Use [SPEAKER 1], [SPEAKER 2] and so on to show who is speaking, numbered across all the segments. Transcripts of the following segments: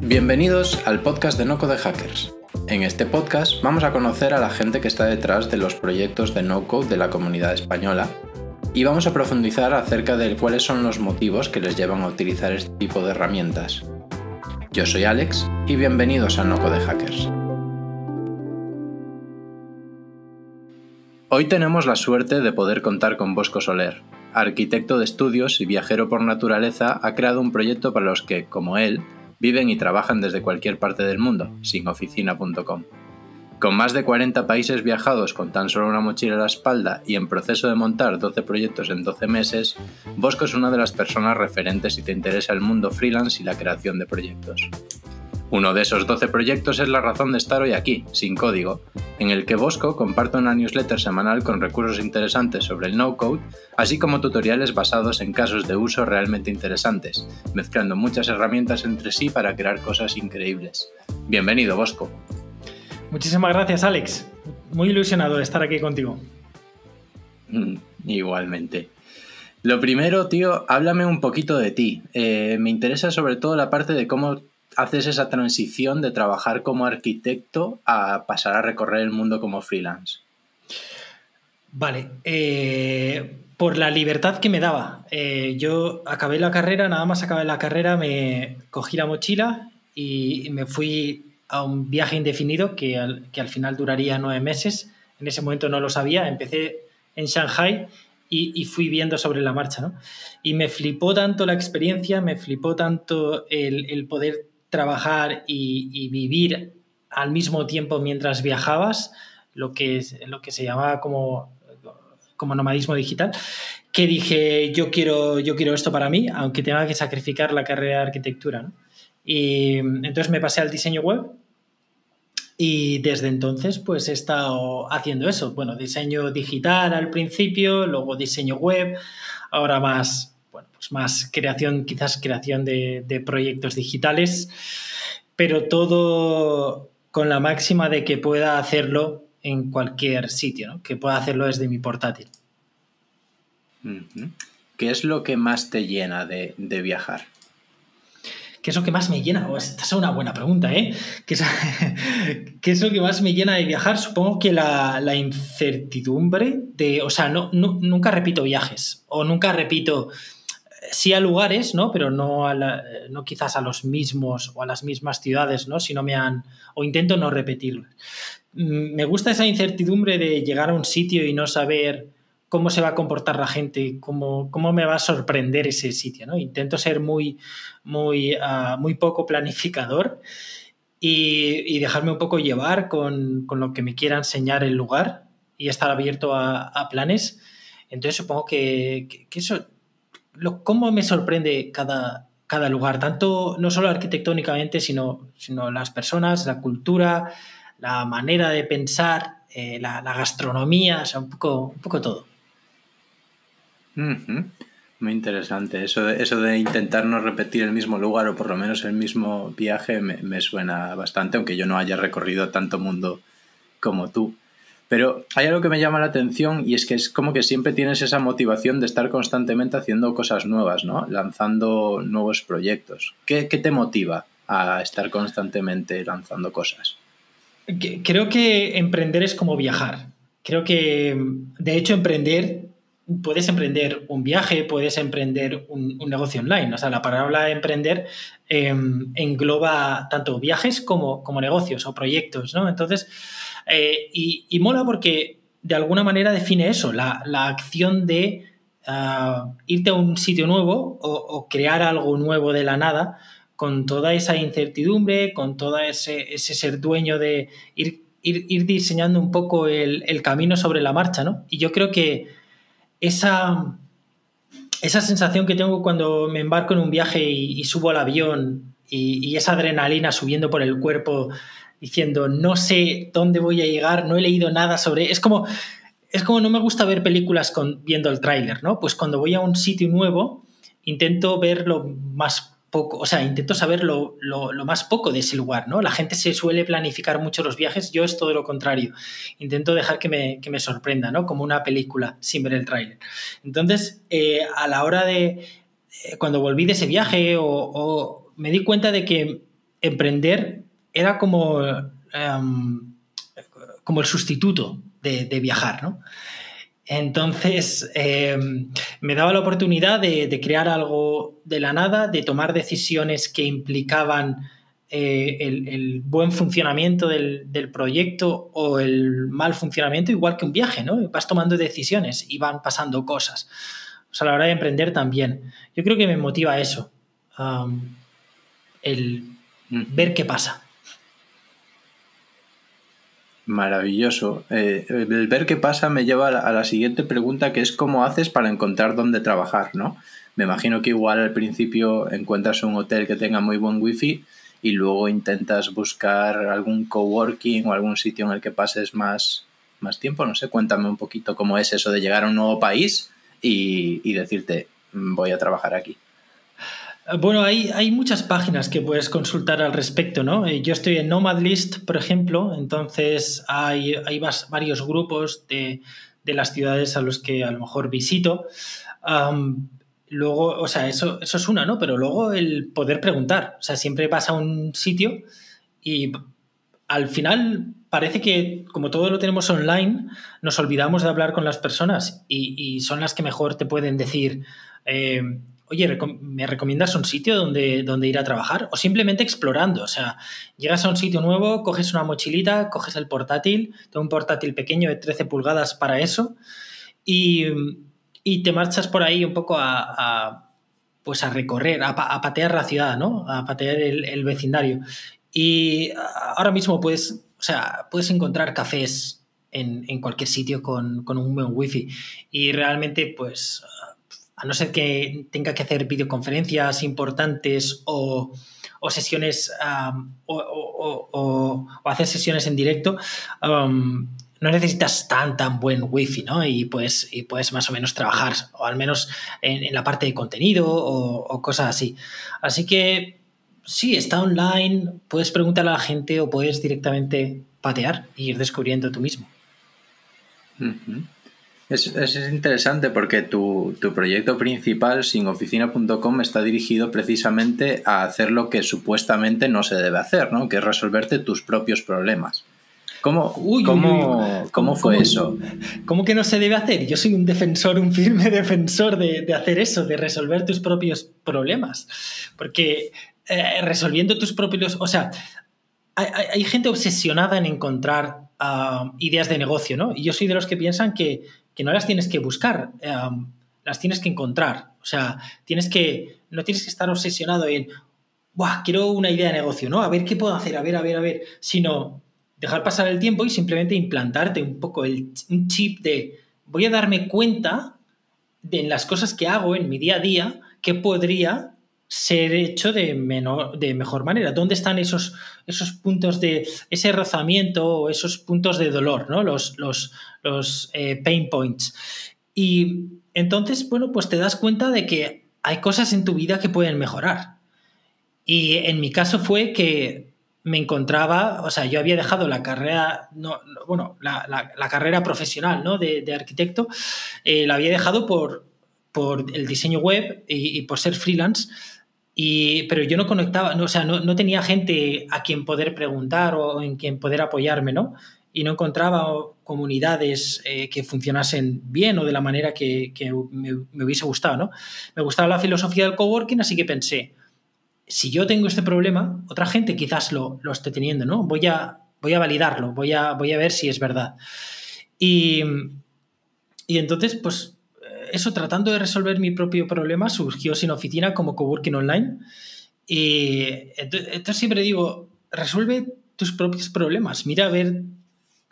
[SPEAKER 1] Bienvenidos al podcast de Noco de Hackers. En este podcast vamos a conocer a la gente que está detrás de los proyectos de no code de la comunidad española y vamos a profundizar acerca de cuáles son los motivos que les llevan a utilizar este tipo de herramientas. Yo soy Alex y bienvenidos a Noco de Hackers. Hoy tenemos la suerte de poder contar con Bosco Soler. Arquitecto de estudios y viajero por naturaleza, ha creado un proyecto para los que, como él, viven y trabajan desde cualquier parte del mundo, sinoficina.com. Con más de 40 países viajados con tan solo una mochila a la espalda y en proceso de montar 12 proyectos en 12 meses, Bosco es una de las personas referentes si te interesa el mundo freelance y la creación de proyectos. Uno de esos 12 proyectos es la razón de estar hoy aquí, sin código, en el que Bosco comparte una newsletter semanal con recursos interesantes sobre el no-code, así como tutoriales basados en casos de uso realmente interesantes, mezclando muchas herramientas entre sí para crear cosas increíbles. Bienvenido, Bosco.
[SPEAKER 2] Muchísimas gracias, Alex. Muy ilusionado de estar aquí contigo.
[SPEAKER 1] Mm, igualmente. Lo primero, tío, háblame un poquito de ti. Eh, me interesa sobre todo la parte de cómo haces esa transición de trabajar como arquitecto a pasar a recorrer el mundo como freelance?
[SPEAKER 2] Vale, eh, por la libertad que me daba. Eh, yo acabé la carrera, nada más acabé la carrera, me cogí la mochila y me fui a un viaje indefinido que al, que al final duraría nueve meses. En ese momento no lo sabía, empecé en Shanghai y, fui viendo sobre la marcha. Y me flipó tanto la experiencia, me flipó tanto el, el poder trabajar y, vivir al mismo tiempo mientras viajabas, lo que, lo que se llamaba como, como nomadismo digital, que dije, yo quiero, yo quiero esto para mí, aunque tenga que sacrificar la carrera de arquitectura. Y entonces me pasé al diseño web y desde entonces pues he estado haciendo eso. Bueno, diseño digital al principio, luego diseño web, ahora más pues más creación, quizás creación de, proyectos digitales, pero todo con la máxima de que pueda hacerlo en cualquier sitio, que pueda hacerlo desde mi portátil.
[SPEAKER 1] ¿Qué es lo que más te llena de, viajar?
[SPEAKER 2] ¿Qué es lo que más me llena? Oh, esta es una buena pregunta, ¿eh? ¿Qué es, lo que más me llena de viajar? Supongo que la, incertidumbre de, o sea, no, nunca repito viajes o nunca repito sí a lugares, ¿no? Pero no, a no quizás a los mismos o a las mismas ciudades, ¿no? Si no me han, o intento no repetirlo. Mm, me gusta esa incertidumbre de llegar a un sitio y no saber cómo se va a comportar la gente, cómo, cómo me va a sorprender ese sitio, ¿no? Intento ser muy, muy, ah, muy poco planificador y, dejarme un poco llevar con, lo que me quiera enseñar el lugar y estar abierto a, planes. Entonces supongo que, que eso cómo me sorprende cada, cada lugar, tanto no solo arquitectónicamente, sino, sino las personas, la cultura, la manera de pensar, eh, la, gastronomía, o sea, un poco, un poco todo.
[SPEAKER 1] Muy interesante. Eso de, eso de intentar no repetir el mismo lugar o por lo menos el mismo viaje me, me suena bastante, aunque yo no haya recorrido tanto mundo como tú. Pero hay algo que me llama la atención y es que es como que siempre tienes esa motivación de estar constantemente haciendo cosas nuevas, ¿no? Lanzando nuevos proyectos. ¿Qué, te motiva a estar constantemente lanzando cosas?
[SPEAKER 2] Creo que emprender es como viajar. Creo que, de hecho, emprender, puedes emprender un viaje, puedes emprender un, negocio online. O sea, la palabra emprender em, engloba tanto viajes como, como negocios o proyectos, ¿no? Entonces, eh, y, mola porque de alguna manera define eso, la, acción de ah, irte a un sitio nuevo o, crear algo nuevo de la nada con toda esa incertidumbre, con todo ese, ser dueño de ir, diseñando un poco el, camino sobre la marcha, ¿no? Y yo creo que esa, esa sensación que tengo cuando me embarco en un viaje y, subo al avión y, esa adrenalina subiendo por el cuerpo diciendo, no sé dónde voy a llegar, no he leído nada sobre... Es como, es como no me gusta ver películas con, viendo el tráiler, ¿no? Pues cuando voy a un sitio nuevo, intento ver lo más poco, o sea, intento saber lo, más poco de ese lugar, ¿no? La gente se suele planificar mucho los viajes, yo es todo lo contrario. Intento dejar que me, que me sorprenda, ¿no? Como una película sin ver el tráiler. Entonces, eh, a la hora de eh, cuando volví de ese viaje o, me di cuenta de que emprender era como, em, como el sustituto de, viajar, ¿no? Entonces, em, me daba la oportunidad de, crear algo de la nada, de tomar decisiones que implicaban eh, el, buen funcionamiento del, proyecto o el mal funcionamiento, igual que un viaje, ¿no? Vas tomando decisiones y van pasando cosas. O sea, a la hora de emprender también. Yo creo que me motiva eso, el ver qué pasa.
[SPEAKER 1] Maravilloso. Eh, el ver qué pasa me lleva a la, siguiente pregunta, que es cómo haces para encontrar dónde trabajar, ¿no? Me imagino que igual al principio encuentras un hotel que tenga muy buen wifi y luego intentas buscar algún coworking o algún sitio en el que pases más, más tiempo. No sé, cuéntame un poquito cómo es eso de llegar a un nuevo país y, y decirte, mm, voy a trabajar aquí.
[SPEAKER 2] Bueno, hay, hay, muchas páginas que puedes consultar al respecto, ¿no? Eh, yo estoy en Nomadlist, por ejemplo, entonces hay, hay varios grupos de, de, las ciudades a los que a lo mejor visito. luego, o sea, eso, eso es una, ¿no? Pero luego el poder preguntar, o sea, siempre vas a un sitio y al final parece que como todo lo tenemos online, nos olvidamos de hablar con las personas y, y son las que mejor te pueden decir... Eh, oye, ¿me recomiendas un sitio donde, donde ir a trabajar? O simplemente explorando. O sea, llegas a un sitio nuevo, coges una mochilita, coges el portátil, tengo un portátil pequeño de 13 pulgadas para eso, y, te marchas por ahí un poco a, pues a recorrer, a, patear la ciudad, ¿no? A patear el, vecindario. Y ahora mismo puedes, o sea, puedes encontrar cafés en, cualquier sitio con, con, un buen wifi. Y realmente, pues a no ser que tenga que hacer videoconferencias importantes o, sesiones o, hacer sesiones en directo, no necesitas tan tan buen wifi, ¿no? Y puedes, y puedes más o menos trabajar, o al menos en, la parte de contenido o, cosas así. Así que sí, está online, puedes preguntar a la gente o puedes directamente patear e ir descubriendo tú mismo.
[SPEAKER 1] Es, es interesante porque tu, proyecto principal, sinoficina.com, está dirigido precisamente a hacer lo que supuestamente no se debe hacer, ¿no? que es resolverte tus propios problemas. ¿Cómo, cómo, fue eso?
[SPEAKER 2] ¿Cómo que no se debe hacer? Yo soy un defensor, un firme defensor de, hacer eso, de resolver tus propios problemas. Porque eh, resolviendo tus propios... O sea, hay, gente obsesionada en encontrar ah, ideas de negocio, ¿no? Y yo soy de los que piensan que que no las tienes que buscar, em, las tienes que encontrar. O sea, tienes que, no tienes que estar obsesionado en, Buah, quiero una idea de negocio, ¿no? A ver qué puedo hacer, a ver, a ver, a ver, sino dejar pasar el tiempo y simplemente implantarte un poco el, un chip de, voy a darme cuenta de en las cosas que hago en mi día a día, qué podría ser hecho de, menor, de mejor manera. ¿Dónde están esos, esos puntos de ese rozamiento o esos puntos de dolor, ¿no? los, los, los eh, pain points? Y entonces, bueno, pues te das cuenta de que hay cosas en tu vida que pueden mejorar. Y en mi caso fue que me encontraba, o sea, yo había dejado la carrera, no, bueno, la, la, carrera profesional ¿no? de, arquitecto, eh, la había dejado por, por el diseño web y por ser freelance pero yo no conectaba, no, o sea, no, tenía gente a quien poder preguntar o en quien poder apoyarme, ¿no? Y no encontraba comunidades eh, que funcionasen bien o de la manera que, me, hubiese gustado, ¿no? Me gustaba la filosofía del coworking, así que pensé, si yo tengo este problema, otra gente quizás lo, lo esté teniendo, ¿no? Voy a, voy a validarlo, voy a, voy a ver si es verdad. Y, y entonces, pues eso, tratando de resolver mi propio problema, surgió sin oficina como coworking online. Y entonces, siempre digo, resuelve tus propios problemas, mira a ver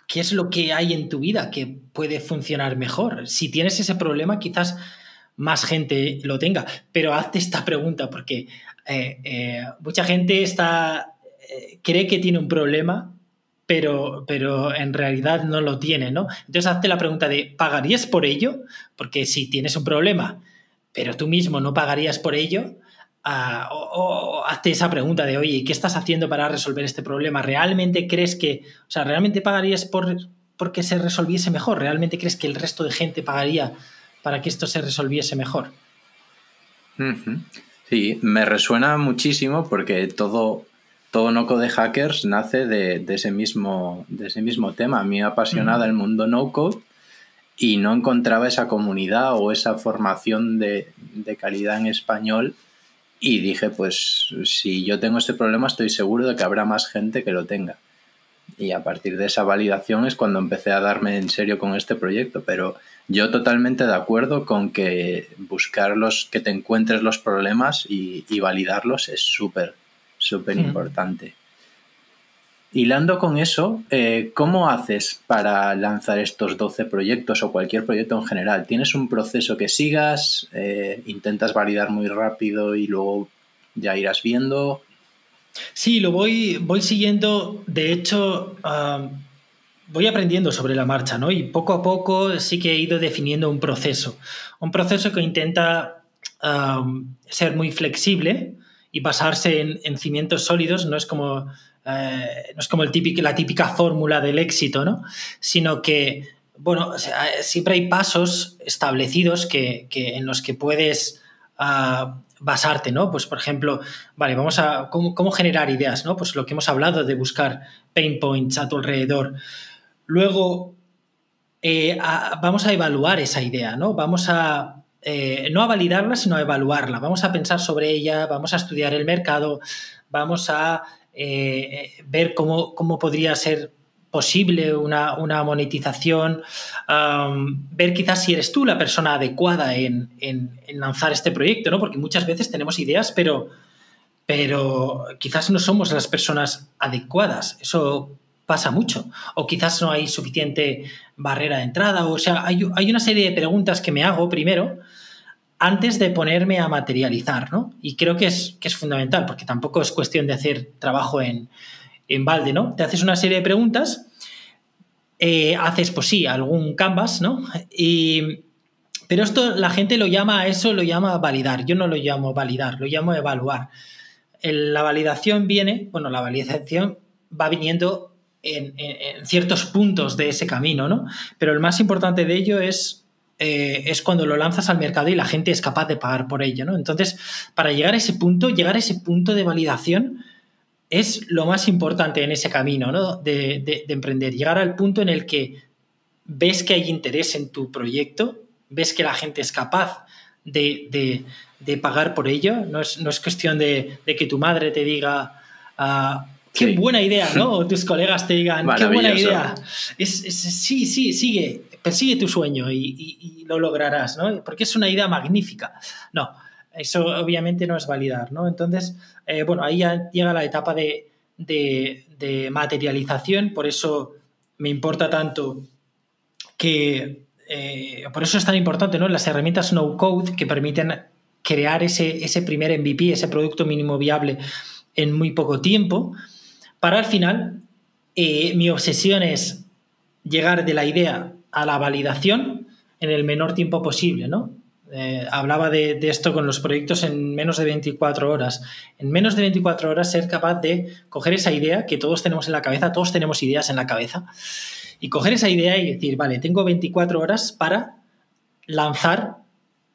[SPEAKER 2] qué es lo que hay en tu vida que puede funcionar mejor. Si tienes ese problema, quizás más gente lo tenga, pero hazte esta pregunta porque eh, eh, mucha gente está, eh, cree que tiene un problema pero, pero en realidad no lo tiene, ¿no? Entonces hazte la pregunta de, ¿pagarías por ello? Porque si tienes un problema, pero tú mismo no pagarías por ello, ah, o, hazte esa pregunta de, oye, ¿qué estás haciendo para resolver este problema? ¿Realmente crees que, o sea, realmente pagarías por porque se resolviese mejor? ¿Realmente crees que el resto de gente pagaría para que esto se resolviese mejor?
[SPEAKER 1] Sí, me resuena muchísimo porque todo, todo no de hackers nace de, ese mismo, de ese mismo tema. A mí me apasionaba el mundo no code y no encontraba esa comunidad o esa formación de, de, calidad en español y dije, pues si yo tengo este problema estoy seguro de que habrá más gente que lo tenga. Y a partir de esa validación es cuando empecé a darme en serio con este proyecto, pero yo totalmente de acuerdo con que buscar los, que te encuentres los problemas y, validarlos es súper, súper importante. Hilando con eso, eh, ¿cómo haces para lanzar estos 12 proyectos o cualquier proyecto en general? ¿Tienes un proceso que sigas? Eh, ¿Intentas validar muy rápido y luego ya irás viendo?
[SPEAKER 2] Sí, lo voy, voy siguiendo. De hecho, voy aprendiendo sobre la marcha, ¿no? Y poco a poco sí que he ido definiendo un proceso. Un proceso que intenta ser muy flexible y basarse en, cimientos sólidos. No es como eh, no es como el típico, la típica fórmula del éxito, ¿no? Sino que, bueno, siempre hay pasos establecidos que, en los que puedes ah, basarte, ¿no? Pues, por ejemplo, vale, vamos a, ¿cómo, generar ideas, ¿no? Pues lo que hemos hablado de buscar pain points a tu alrededor. Luego, eh, vamos a evaluar esa idea, ¿no? Vamos a, eh, no a validarla, sino a evaluarla. Vamos a pensar sobre ella, vamos a estudiar el mercado, vamos a eh, ver cómo, podría ser posible una, monetización, ver quizás si eres tú la persona adecuada en, lanzar este proyecto, ¿no? Porque muchas veces tenemos ideas, pero, pero quizás no somos las personas adecuadas. Eso pasa mucho. O quizás no hay suficiente barrera de entrada. O sea, hay, hay una serie de preguntas que me hago primero antes de ponerme a materializar, ¿no? Y creo que es, que es fundamental, porque tampoco es cuestión de hacer trabajo en, en balde, ¿no? Te haces una serie de preguntas, eh, haces, pues sí, algún canvas, ¿no? Y, pero esto la gente lo llama eso, lo llama validar. Yo no lo llamo validar, lo llamo evaluar. la validación viene, bueno, la validación va viniendo en, en, ciertos puntos de ese camino, ¿no? Pero el más importante de ello es eh, es cuando lo lanzas al mercado y la gente es capaz de pagar por ello, ¿no? Entonces, para llegar a ese punto, llegar a ese punto de validación es lo más importante en ese camino, ¿no? De, emprender. Llegar al punto en el que ves que hay interés en tu proyecto, ves que la gente es capaz de, pagar por ello. No es, no es cuestión de, que tu madre te diga, ah, qué buena idea, ¿no? Tus colegas te digan, qué buena idea. sí, sí, sigue persigue tu sueño y, lo lograrás, ¿no? Porque es una idea magnífica. No, eso obviamente no es validar, ¿no? Entonces, eh, bueno, ahí ya llega la etapa de, materialización, por eso me importa tanto que, eh, por eso es tan importante, ¿no? Las herramientas no code que permiten crear ese, ese primer MVP, ese producto mínimo viable en muy poco tiempo, para al final, eh, mi obsesión es llegar de la idea a la validación en el menor tiempo posible, ¿no? Eh, hablaba de, esto con los proyectos en menos de 24 horas. En menos de 24 horas ser capaz de coger esa idea que todos tenemos en la cabeza, todos tenemos ideas en la cabeza, y coger esa idea y decir, vale, tengo 24 horas para lanzar,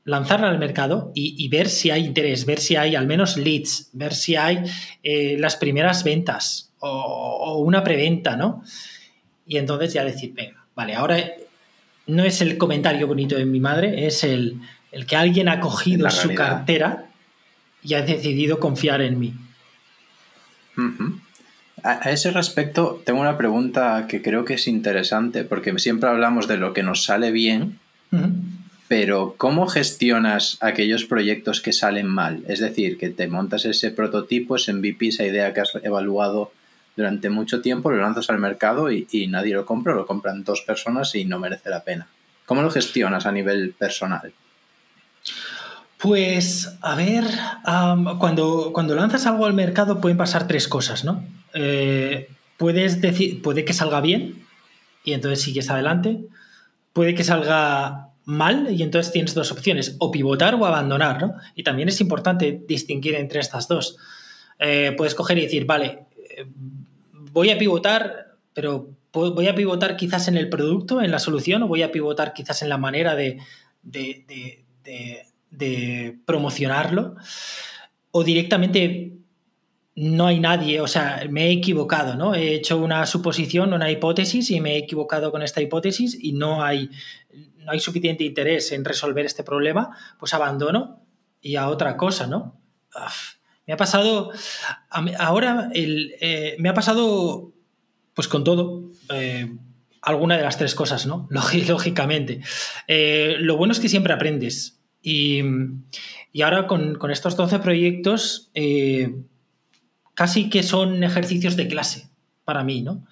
[SPEAKER 2] lanzarla al mercado y, ver si hay interés, ver si hay al menos leads, ver si hay eh, las primeras ventas o, o una preventa, ¿no? Y entonces ya decir, venga, vale, ahora no es el comentario bonito de mi madre, es el, que alguien ha cogido su cartera y ha decidido confiar en mí.
[SPEAKER 1] a, ese respecto, tengo una pregunta que creo que es interesante, porque siempre hablamos de lo que nos sale bien, pero ¿cómo gestionas aquellos proyectos que salen mal? Es decir, que te montas ese prototipo, ese MVP, esa idea que has evaluado durante mucho tiempo, lo lanzas al mercado y, nadie lo compra, lo compran dos personas y no merece la pena. ¿Cómo lo gestionas a nivel personal?
[SPEAKER 2] Pues, a ver, cuando, cuando lanzas algo al mercado pueden pasar tres cosas, ¿no? Eh, puedes decir, puede que salga bien y entonces sigues adelante. Puede que salga mal y entonces tienes dos opciones, o pivotar o abandonar, ¿no? Y también es importante distinguir entre estas dos. Eh, puedes coger y decir, vale, voy a pivotar, pero voy a pivotar quizás en el producto, en la solución, o voy a pivotar quizás en la manera de, de promocionarlo o directamente no hay nadie, o sea, me he equivocado, ¿no? He hecho una suposición, una hipótesis y me he equivocado con esta hipótesis y no hay, no hay suficiente interés en resolver este problema, pues abandono y a otra cosa, ¿no? Me ha pasado, ahora eh, me ha pasado, pues con todo, eh, alguna de las tres cosas, ¿no? Lógicamente. Eh, lo bueno es que siempre aprendes. Y, ahora con, estos 12 proyectos, casi que son ejercicios de clase para mí, ¿no?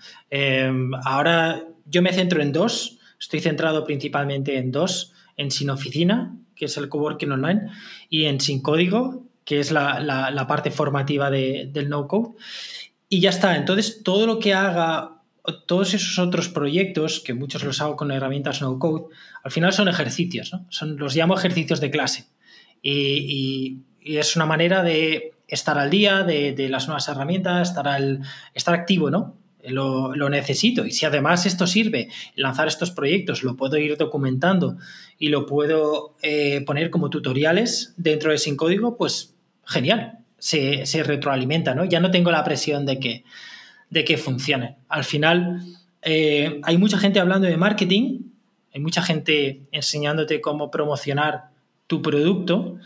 [SPEAKER 2] ahora yo me centro en dos, estoy centrado principalmente en dos, en Sin Oficina, que es el coworking online, y en Sin Código, que es la, parte formativa del no-code. Y ya está. Entonces, todo lo que haga, todos esos otros proyectos, que muchos los hago con herramientas no-code, al final son ejercicios, ¿no? Son, los llamo ejercicios de clase. Y, es una manera de estar al día de, las nuevas herramientas, estar, al, estar activo, ¿no? Lo, necesito. Y si además esto sirve, lanzar estos proyectos, lo puedo ir documentando y lo puedo eh, poner como tutoriales dentro de Sin Código, pues genial, se, retroalimenta, ¿no? Ya no tengo la presión de que, de que funcione. Al final, eh, hay mucha gente hablando de marketing, hay mucha gente enseñándote cómo promocionar tu producto,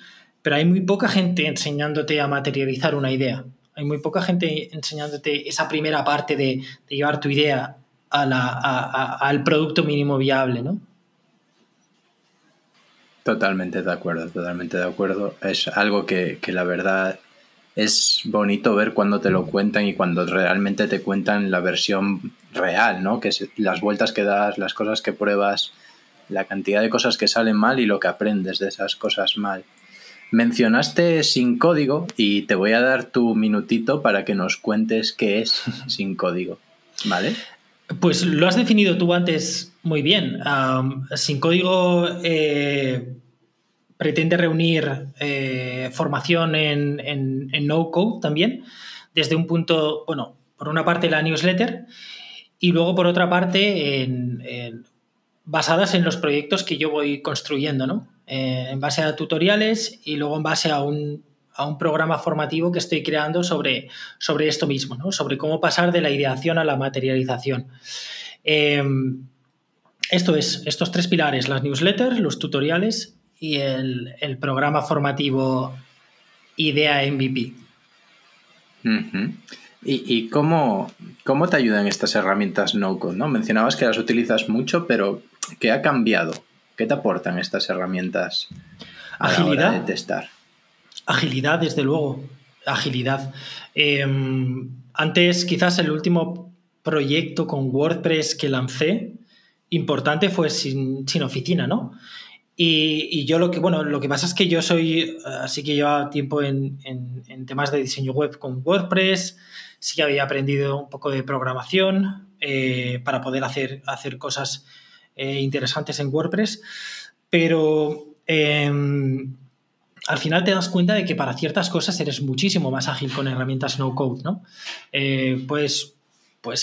[SPEAKER 2] pero hay muy poca gente enseñándote a materializar una idea. Hay muy poca gente enseñándote esa primera parte de, llevar tu idea al producto mínimo viable, ¿no?
[SPEAKER 1] Totalmente de acuerdo, totalmente de acuerdo. Es algo que, la verdad es bonito ver cuando te lo cuentan y cuando realmente te cuentan la versión real, ¿no? Que es las vueltas que das, las cosas que pruebas, la cantidad de cosas que salen mal y lo que aprendes de esas cosas mal. Mencionaste sin código y te voy a dar tu minutito para que nos cuentes qué es sin código, ¿vale?
[SPEAKER 2] Pues lo has definido tú antes muy bien. sin código eh, pretende reunir eh, formación en, no code también, desde un punto, bueno, por una parte la newsletter y luego por otra parte basadas en los proyectos que yo voy construyendo, ¿no? Eh, en base a tutoriales y luego en base a un a un programa formativo que estoy creando sobre, sobre esto mismo, ¿no? sobre cómo pasar de la ideación a la materialización. Em, esto es, estos tres pilares, las newsletters, los tutoriales y el, programa formativo Idea MVP.
[SPEAKER 1] ¿Y, cómo, cómo, te ayudan estas herramientas no-code? ¿no? Mencionabas que las utilizas mucho, pero ¿qué ha cambiado? ¿Qué te aportan estas herramientas a
[SPEAKER 2] Agilidad.
[SPEAKER 1] de testar?
[SPEAKER 2] Agilidad, desde luego. Agilidad. Em, antes, quizás el último proyecto con WordPress que lancé, importante, fue sin, oficina, ¿no? Y, yo lo que, bueno, lo que pasa es que yo soy, así que llevo tiempo en, temas de diseño web con WordPress, sí que había aprendido un poco de programación eh, para poder hacer, hacer cosas eh, interesantes en WordPress, pero em, al final te das cuenta de que para ciertas cosas eres muchísimo más ágil con herramientas no code, ¿no? Eh, puedes,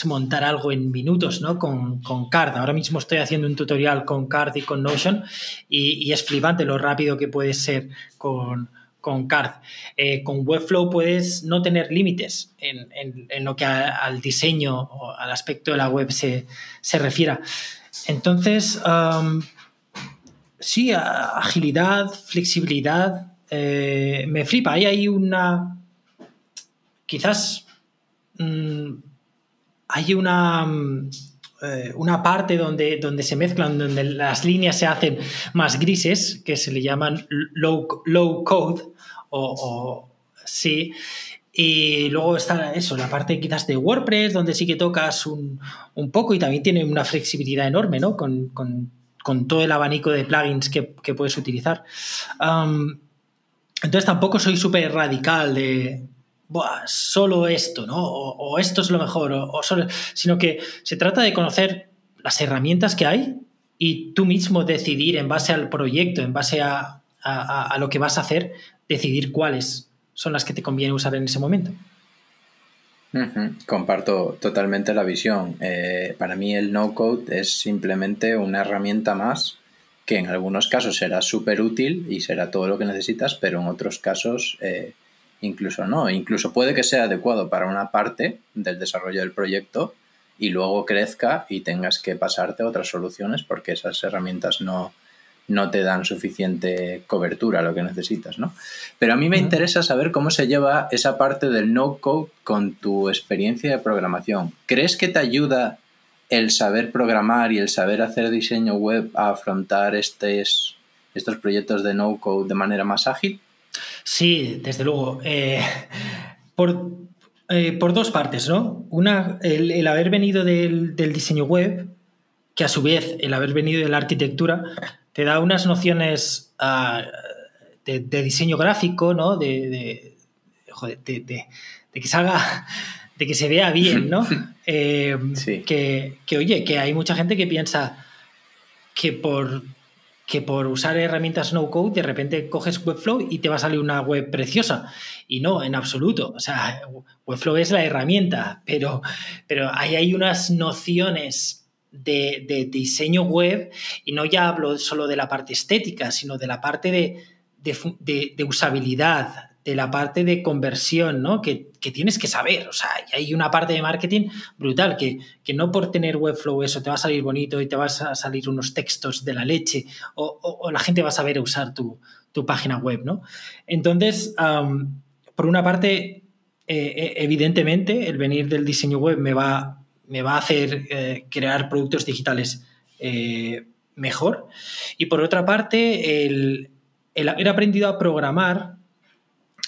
[SPEAKER 2] montar algo en minutos, ¿no? Con, Card. Ahora mismo estoy haciendo un tutorial con Card y con Notion y, es flipante lo rápido que puedes ser con, Card. Eh, con Webflow puedes no tener límites en, lo que al diseño o al aspecto de la web se, se refiera. Entonces, sí, agilidad, flexibilidad, eh, me flipa. Ahí hay una. Quizás. Mm, hay una. Mm, eh, una parte donde, donde se mezclan, donde las líneas se hacen más grises, que se le llaman low, low code, o, sí. Y luego está eso, la parte quizás de WordPress, donde sí que tocas un, poco y también tiene una flexibilidad enorme, ¿no? Con, todo el abanico de plugins que, puedes utilizar. Entonces tampoco soy súper radical de solo esto, ¿no? O, esto es lo mejor, o, solo, sino que se trata de conocer las herramientas que hay y tú mismo decidir en base al proyecto, en base a, lo que vas a hacer, decidir cuáles son las que te conviene usar en ese momento.
[SPEAKER 1] Comparto totalmente la visión. Eh, para mí el no-code es simplemente una herramienta más que en algunos casos será súper útil y será todo lo que necesitas, pero en otros casos eh, incluso no. Incluso puede que sea adecuado para una parte del desarrollo del proyecto y luego crezca y tengas que pasarte a otras soluciones porque esas herramientas no, no te dan suficiente cobertura a lo que necesitas, ¿no? Pero a mí me interesa saber cómo se lleva esa parte del no-code con tu experiencia de programación. ¿Crees que te ayuda el saber programar y el saber hacer diseño web a afrontar estos, estos proyectos de no-code de manera más ágil?
[SPEAKER 2] Sí, desde luego. Eh, por, eh, por, dos partes, ¿no? Una, el, haber venido del, diseño web, que a su vez el haber venido de la arquitectura, te da unas nociones ah, de, diseño gráfico, ¿no? De, de, que salga, de que se vea bien, ¿no? Eh, que, que, oye, que hay mucha gente que piensa que por que por usar herramientas no code de repente coges Webflow y te va a salir una web preciosa. Y no, en absoluto. O sea, Webflow es la herramienta, pero, pero ahí hay unas nociones de, diseño web y no ya hablo solo de la parte estética, sino de la parte de, de usabilidad, de la parte de conversión, ¿no? Que, tienes que saber. O sea, hay una parte de marketing brutal que, que, no por tener Webflow eso te va a salir bonito y te vas a salir unos textos de la leche o, la gente va a saber usar tu, página web, ¿no? Entonces, por una parte, eh, eh, evidentemente, el venir del diseño web me va, me va a hacer eh, crear productos digitales mejor. Y por otra parte, el, el haber aprendido a programar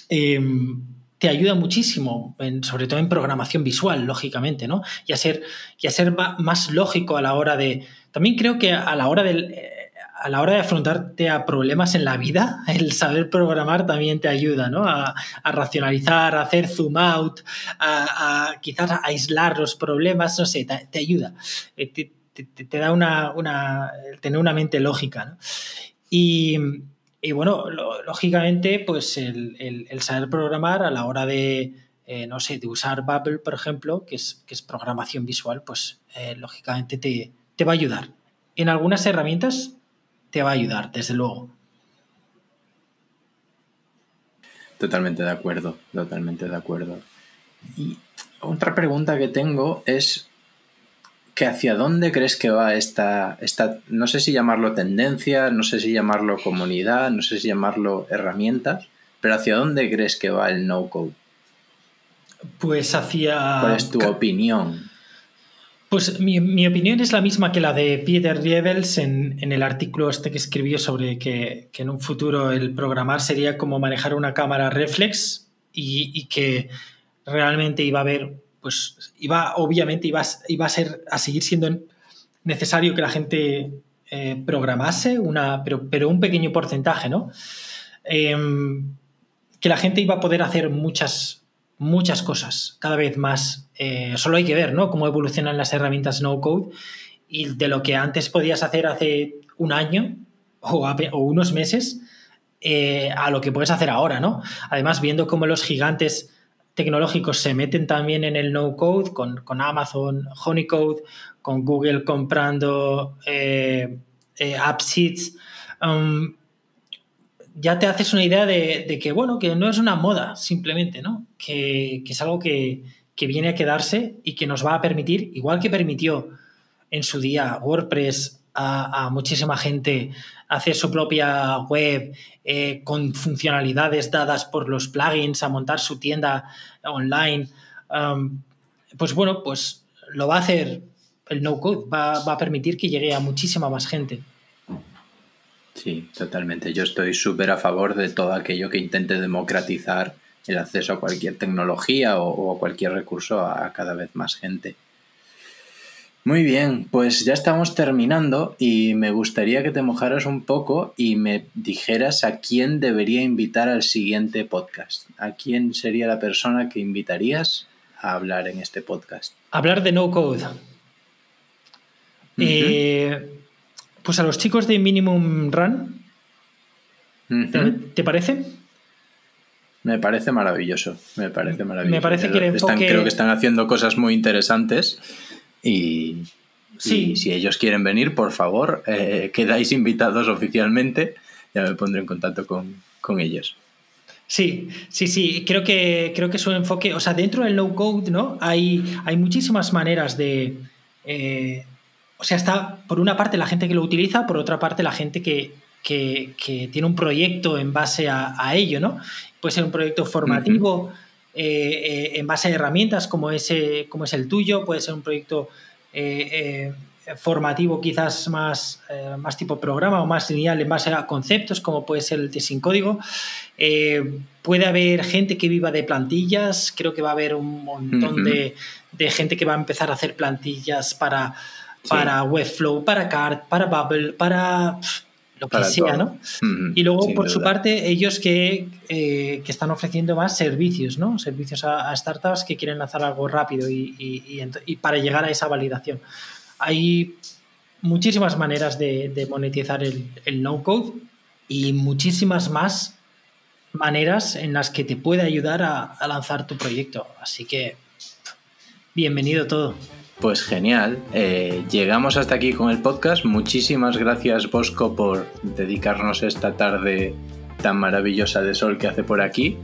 [SPEAKER 2] Em, te ayuda muchísimo, sobre todo en programación visual, lógicamente, ¿no? Y a ser, y a ser más lógico a la hora de... También creo que a la hora del... a la hora de afrontarte a problemas en la vida, el saber programar también te ayuda, ¿no? A, racionalizar, a hacer zoom out, a, quizás aislar los problemas, no sé, te, ayuda. Eh, te, da una, una, tener una mente lógica, ¿no? Y, y bueno, lógicamente, pues el, saber programar a la hora de, eh, no sé, de usar Bubble, por ejemplo, que es, que es programación visual, pues eh, lógicamente te, va a ayudar. En algunas herramientas te va a ayudar, desde luego.
[SPEAKER 1] Totalmente de acuerdo, totalmente de acuerdo. Y otra pregunta que tengo es que hacia dónde crees que va esta, esta, no sé si llamarlo tendencia, no sé si llamarlo comunidad, no sé si llamarlo herramientas, pero hacia dónde crees que va el no-code?
[SPEAKER 2] Pues hacia...
[SPEAKER 1] ¿Cuál es tu opinión?
[SPEAKER 2] Pues mi, opinión es la misma que la de Peter Rievels en, el artículo este que escribió sobre que, en un futuro el programar sería como manejar una cámara reflex y, y que realmente iba a haber pues iba, obviamente iba, iba a, ser, a seguir siendo necesario que la gente eh, programase, una, pero, pero, un pequeño porcentaje, ¿no? Em, que la gente iba a poder hacer muchas, muchas cosas cada vez más. Eh, solo hay que ver, ¿no? Cómo evolucionan las herramientas no code y de lo que antes podías hacer hace un año o, unos meses eh, a lo que puedes hacer ahora, ¿no? Además, viendo cómo los gigantes tecnológicos se meten también en el no-code con, Amazon Honeycode, con Google comprando eh, eh um, ya te haces una idea de, que, bueno, que no es una moda simplemente, ¿no? Que, es algo que, viene a quedarse y que nos va a permitir, igual que permitió en su día WordPress a, muchísima gente hacer su propia web eh, con funcionalidades dadas por los plugins, a montar su tienda online, pues bueno, pues lo va a hacer el no-code, va, a permitir que llegue a muchísima más gente.
[SPEAKER 1] Sí, totalmente. Yo estoy súper a favor de todo aquello que intente democratizar el acceso a cualquier tecnología o, o a cualquier recurso a cada vez más gente. Muy bien, pues ya estamos terminando y me gustaría que te mojaras un poco y me dijeras a quién debería invitar al siguiente podcast. ¿A quién sería la persona que invitarías a hablar en este podcast?
[SPEAKER 2] Hablar de no code. Eh, pues a los chicos de Minimum Run. ¿Te, parece?
[SPEAKER 1] Me parece maravilloso. Me parece maravilloso.
[SPEAKER 2] Me parece que
[SPEAKER 1] Creo que están haciendo cosas muy interesantes y Sí. Y si ellos quieren venir, por favor, eh, quedáis invitados oficialmente. Ya me pondré en contacto con, con ellos.
[SPEAKER 2] Sí, sí, sí. Creo que, creo que su enfoque, o sea, dentro del no code, ¿no? Hay, hay muchísimas maneras de. Eh, o sea, está por una parte la gente que lo utiliza, por otra parte la gente que, que, tiene un proyecto en base a, ello, ¿no? Puede ser un proyecto formativo eh, eh, en base a herramientas como, ese, como es el tuyo, puede ser un proyecto formativo quizás más, eh, más tipo programa o más lineal en base a conceptos como puede ser el de sin código. Eh, puede haber gente que viva de plantillas, creo que va a haber un montón de, gente que va a empezar a hacer plantillas para, para Webflow, para Card, para Bubble, para lo que sea, ¿no? Y luego, por su parte, ellos que, eh, que, están ofreciendo más servicios, ¿no? Servicios a, startups que quieren lanzar algo rápido y, y para llegar a esa validación hay muchísimas maneras de, monetizar el, no-code y muchísimas más maneras en las que te puede ayudar a, lanzar tu proyecto. Así que, bienvenido todo.
[SPEAKER 1] Pues genial. Eh, llegamos hasta aquí con el podcast. Muchísimas gracias, Bosco, por dedicarnos esta tarde tan maravillosa de sol que hace por aquí.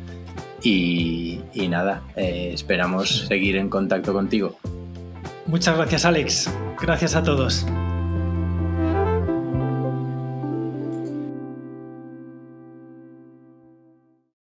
[SPEAKER 1] Y, nada, eh, esperamos seguir en contacto contigo.
[SPEAKER 2] Muchas gracias, Alex. Gracias a todos.